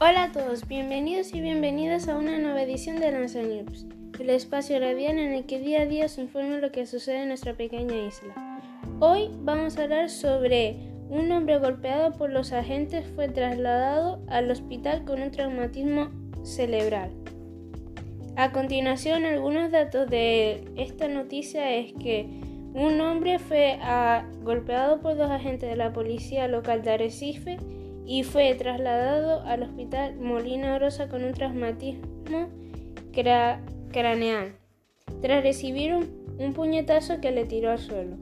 Hola a todos, bienvenidos y bienvenidas a una nueva edición de Lanza News, el espacio radial en el que día a día se informa lo que sucede en nuestra pequeña isla. Hoy vamos a hablar sobre un hombre golpeado por los agentes fue trasladado al hospital con un traumatismo cerebral. A continuación, algunos datos de esta noticia es que un hombre fue golpeado por dos agentes de la policía local de Arrecife y fue trasladado al hospital Molina Rosa con un traumatismo craneal, tras recibir un, puñetazo que le tiró al suelo.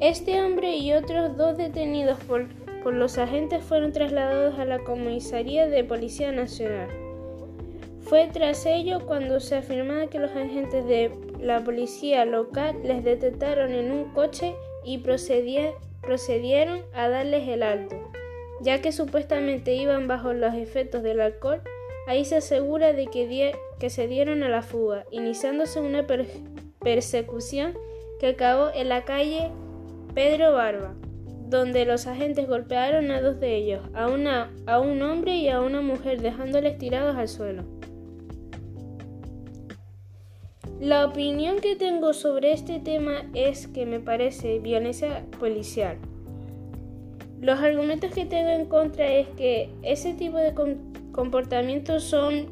Este hombre y otros dos detenidos por, por los agentes fueron trasladados a la comisaría de Policía Nacional. Fue tras ello cuando se afirmaba que los agentes de la policía local les detectaron en un coche y procedieron a darles el alto ya que supuestamente iban bajo los efectos del alcohol, ahí se asegura de que, que se dieron a la fuga, iniciándose una persecución que acabó en la calle Pedro Barba, donde los agentes golpearon a dos de ellos, a, una, a un hombre y a una mujer, dejándoles tirados al suelo. La opinión que tengo sobre este tema es que me parece violencia policial. Los argumentos que tengo en contra es que ese tipo de comportamientos son,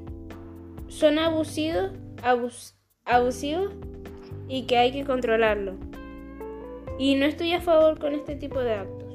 son abusivos, abusivos y que hay que controlarlo. Y no estoy a favor con este tipo de actos.